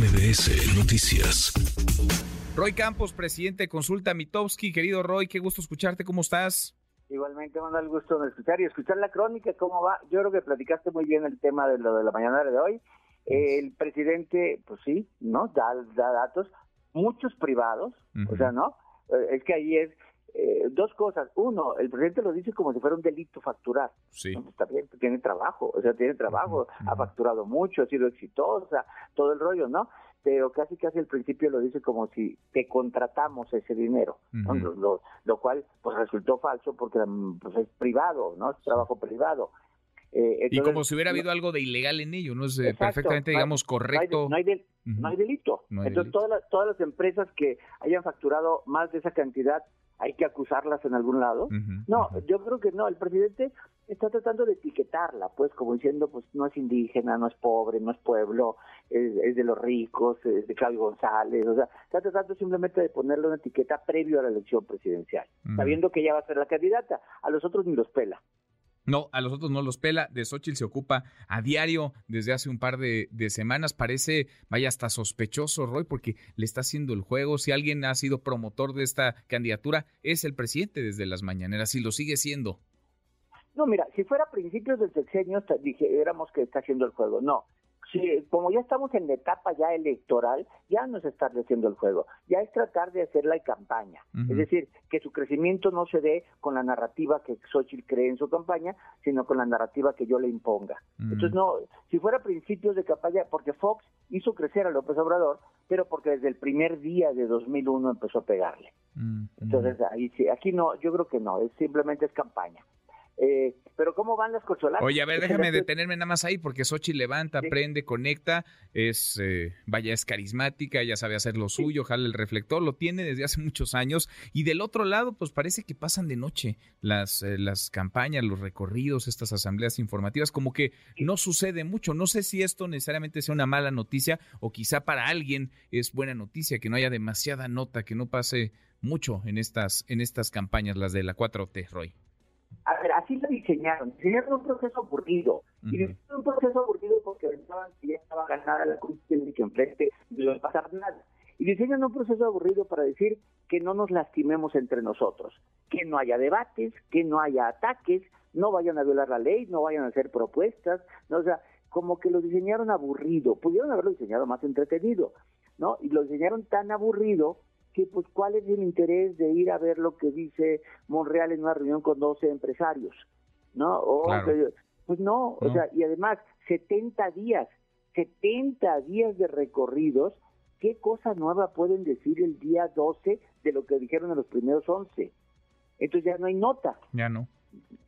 MBS Noticias. Roy Campos, presidente de Consulta Mitowski. Querido Roy, qué gusto escucharte. ¿Cómo estás? Igualmente, me da el gusto de escuchar y escuchar la crónica, cómo va. Yo creo que platicaste muy bien el tema de lo de la mañana de hoy. El presidente, pues sí, ¿no? Da, da datos, muchos privados, o sea, ¿no? Eh, Es que ahí es eh, dos cosas. Uno, el presidente lo dice como si fuera un delito facturar. Sí. No, Está bien, tiene trabajo, o sea, tiene trabajo, ha facturado mucho, ha sido exitosa, todo el rollo, ¿no? Pero casi casi al principio lo dice como si te contratamos ese dinero, lo, lo- lo cual pues resultó falso porque pues, es privado, ¿no? Es trabajo privado. Eh, Y como si hubiera habido algo de ilegal en ello, ¿no? Es eh, Exacto. perfectamente, digamos, correcto. No hay, del- no hay delito. Hay Entonces, delito. Todas, las, todas las empresas que hayan facturado más de esa cantidad, hay que acusarlas en algún lado. No, yo creo que no. El presidente está tratando de etiquetarla, pues, como diciendo, pues, no es indígena, no es pobre, no es pueblo, es, es de los ricos, es de Claudio González. O sea, está tratando simplemente de ponerle una etiqueta previo a la elección presidencial, sabiendo que ella va a ser la candidata. A los otros ni los pela. No, a los otros no los pela. De Xochitl se ocupa a diario desde hace un par de, de semanas. Parece, vaya, hasta sospechoso, Roy, porque le está haciendo el juego. Si alguien ha sido promotor de esta candidatura, es el presidente desde las mañaneras y lo sigue siendo. No, mira, si fuera a principios del sexenio, dijéramos que está haciendo el juego. No. Si, como ya estamos en la etapa ya electoral, ya no es estar haciendo el juego, ya es tratar de hacer la campaña. Es decir, que su crecimiento no se dé con la narrativa que Xochitl cree en su campaña, sino con la narrativa que yo le imponga. Entonces, no, si fuera a principios de campaña, porque Fox hizo crecer a López Obrador, pero porque desde el primer día de 2001 empezó a pegarle. Entonces, ahí sí, aquí no, yo creo que no, es simplemente es campaña. Eh, pero ¿cómo van las corcholatas? Oye, a ver, déjame detenerme nada más ahí, porque Xochitl levanta, Sí. prende, conecta, es, eh, vaya, es carismática, ya sabe hacer lo suyo, jala el reflector, lo tiene desde hace muchos años. Y del otro lado, pues parece que pasan de noche las, eh, las campañas, los recorridos, estas asambleas informativas, como que no sucede mucho. No sé si esto necesariamente sea una mala noticia o quizá para alguien es buena noticia, que no haya demasiada nota, que no pase mucho en estas, en estas campañas, las de la 4T, Roy. A ver, así lo diseñaron. Diseñaron un proceso aburrido. Y diseñaron un proceso aburrido porque pensaban que ya estaba ganada la y que enfrente no iba a pasar nada. Y diseñan un proceso aburrido para decir que no nos lastimemos entre nosotros, que no haya debates, que no haya ataques, no vayan a violar la ley, no vayan a hacer propuestas, no, o sea, como que lo diseñaron aburrido. Pudieron haberlo diseñado más entretenido, ¿no? Y lo diseñaron tan aburrido que pues cuál es el interés de ir a ver lo que dice Monreal en una reunión con 12 empresarios, ¿no? O Claro. pues no, o No. sea, y además 70 días, 70 días de recorridos, ¿qué cosa nueva pueden decir el día 12 de lo que dijeron en los primeros 11? Entonces ya no hay nota. Ya no.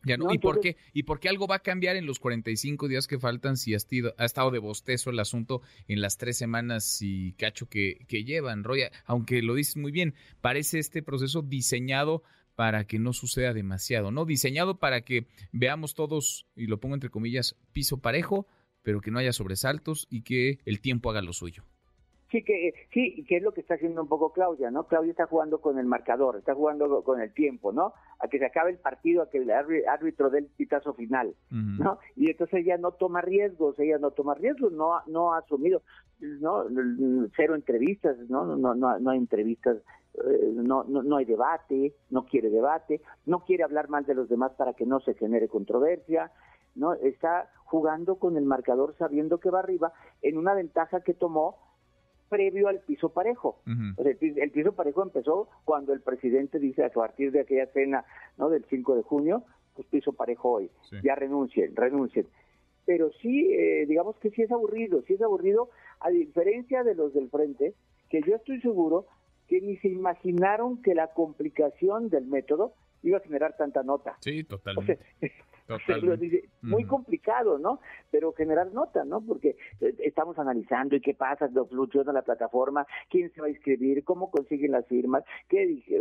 Ya no. No, ¿Y por qué? ¿Y por qué algo va a cambiar en los 45 días que faltan si ha estado, ha estado de bostezo el asunto en las tres semanas y cacho que, que llevan, Roya? Aunque lo dices muy bien, parece este proceso diseñado para que no suceda demasiado, ¿no? Diseñado para que veamos todos, y lo pongo entre comillas, piso parejo, pero que no haya sobresaltos y que el tiempo haga lo suyo. Sí, que sí, que es lo que está haciendo un poco Claudia, ¿no? Claudia está jugando con el marcador, está jugando con el tiempo, ¿no? A que se acabe el partido, a que el árbi- árbitro dé el pitazo final. ¿no? Y entonces ella no toma riesgos, ella no toma riesgos, no, ha- no ha asumido, ¿no? Cero entrevistas, ¿no? No, no, no, no hay entrevistas, eh, no, no, no hay debate, no quiere debate, no quiere hablar mal de los demás para que no se genere controversia, ¿no? Está jugando con el marcador sabiendo que va arriba en una ventaja que tomó previo al piso parejo. Ujú. O sea, el, pi- el piso parejo empezó cuando el presidente dice a partir de aquella cena ¿no? del 5 de junio, pues piso parejo hoy, Sí. ya renuncien, renuncien. Pero sí, eh, digamos que sí es aburrido, sí es aburrido, a diferencia de los del frente, que yo estoy seguro que ni se imaginaron que la complicación del método iba a generar tanta nota. Sí, O sea, totalmente. muy complicado, ¿no? Pero generar nota, ¿no? Porque eh, estamos analizando y qué pasa, lo funciona la plataforma, quién se va a inscribir, cómo consiguen las firmas, qué dije,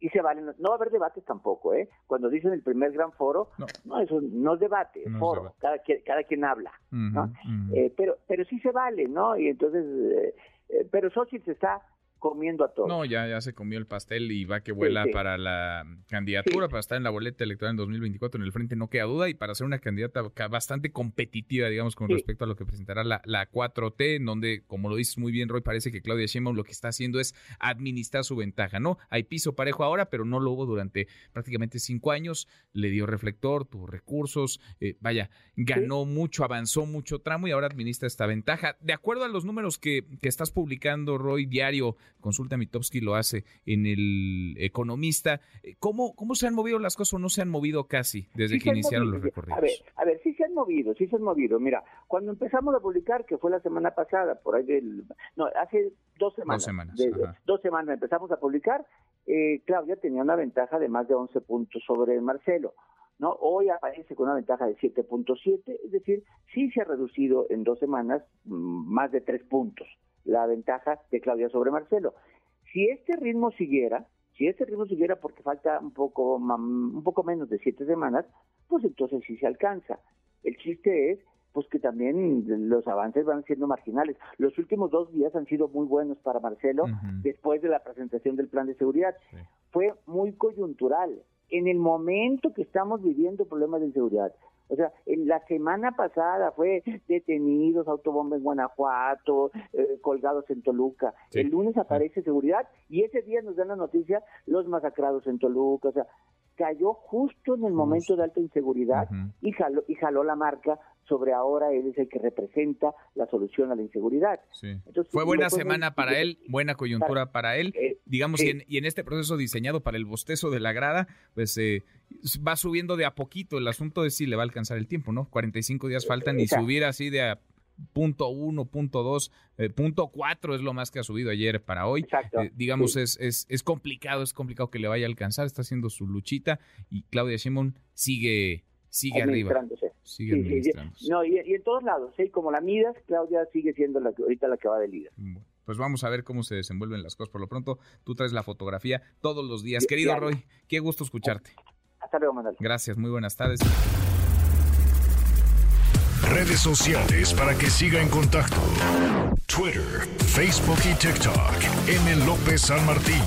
y se valen, no va a haber debates tampoco, ¿eh? Cuando dicen el primer gran foro, No. no, eso no es debate, No es foro, debate. Cada, quien, cada quien habla, ¿no? Eh, pero, pero sí se vale, ¿no? Y entonces, eh, eh, pero Xochitl se está comiendo a todos. No, ya, ya se comió el pastel y va que vuela para la candidatura, para estar en la boleta electoral en 2024 en el frente, no queda duda, y para ser una candidata bastante competitiva, digamos, con respecto a lo que presentará la, la 4T, en donde, como lo dices muy bien, Roy, parece que Claudia Sheinbaum lo que está haciendo es administrar su ventaja, ¿no? Hay piso parejo ahora, pero no lo hubo durante prácticamente cinco años, le dio reflector, tuvo recursos, eh, vaya, ganó mucho, avanzó mucho tramo y ahora administra esta ventaja. De acuerdo a los números que, que estás publicando, Roy, diario, Consulta Mitowski lo hace en el Economista. ¿Cómo, ¿Cómo se han movido las cosas o no se han movido casi desde que iniciaron los recorridos? A ver, a ver, sí se han movido, sí se han movido. Mira, cuando empezamos a publicar, que fue la semana pasada, por ahí del... No, hace dos semanas. Dos semanas. dos semanas empezamos a publicar. Eh, Claudia tenía una ventaja de más de 11 puntos sobre Marcelo. ¿no? Hoy aparece con una ventaja de 7.7, es decir, sí se ha reducido en dos semanas mm, más de tres puntos la ventaja de Claudia sobre Marcelo. Si este ritmo siguiera, si este ritmo siguiera porque falta un poco, un poco menos de siete semanas, pues entonces sí se alcanza. El chiste es pues que también los avances van siendo marginales. Los últimos dos días han sido muy buenos para Marcelo después de la presentación del plan de seguridad. Fue muy coyuntural. En el momento que estamos viviendo problemas de inseguridad, o sea, en la semana pasada fue detenidos, autobomba en Guanajuato, eh, colgados en Toluca. El lunes aparece seguridad y ese día nos dan la noticia los masacrados en Toluca. O sea, cayó justo en el momento de alta inseguridad y, jaló, y jaló la marca sobre ahora él es el que representa la solución a la inseguridad. Fue buena semana para él, buena coyuntura para, él, eh, digamos, y, en, este proceso diseñado para el bostezo de la grada, pues eh, va subiendo de a poquito, el asunto es si le va a alcanzar el tiempo, ¿no? 45 días faltan y subir así de a punto uno, punto dos, eh, punto cuatro es lo más que ha subido ayer para hoy. digamos, es, es, es complicado, es complicado que le vaya a alcanzar, está haciendo su luchita y Claudia Shimon sigue sigue arriba. Sigue No, y, en todos lados, ¿eh? como la Midas, Claudia sigue siendo la, ahorita la que va de líder. pues vamos a ver cómo se desenvuelven las cosas. Por lo pronto, tú traes la fotografía todos los días. Querido Roy, qué gusto escucharte. Hasta luego, Manuel. Gracias, muy buenas tardes. Redes sociales para que siga en contacto: Twitter, Facebook y TikTok. M. López San Martín.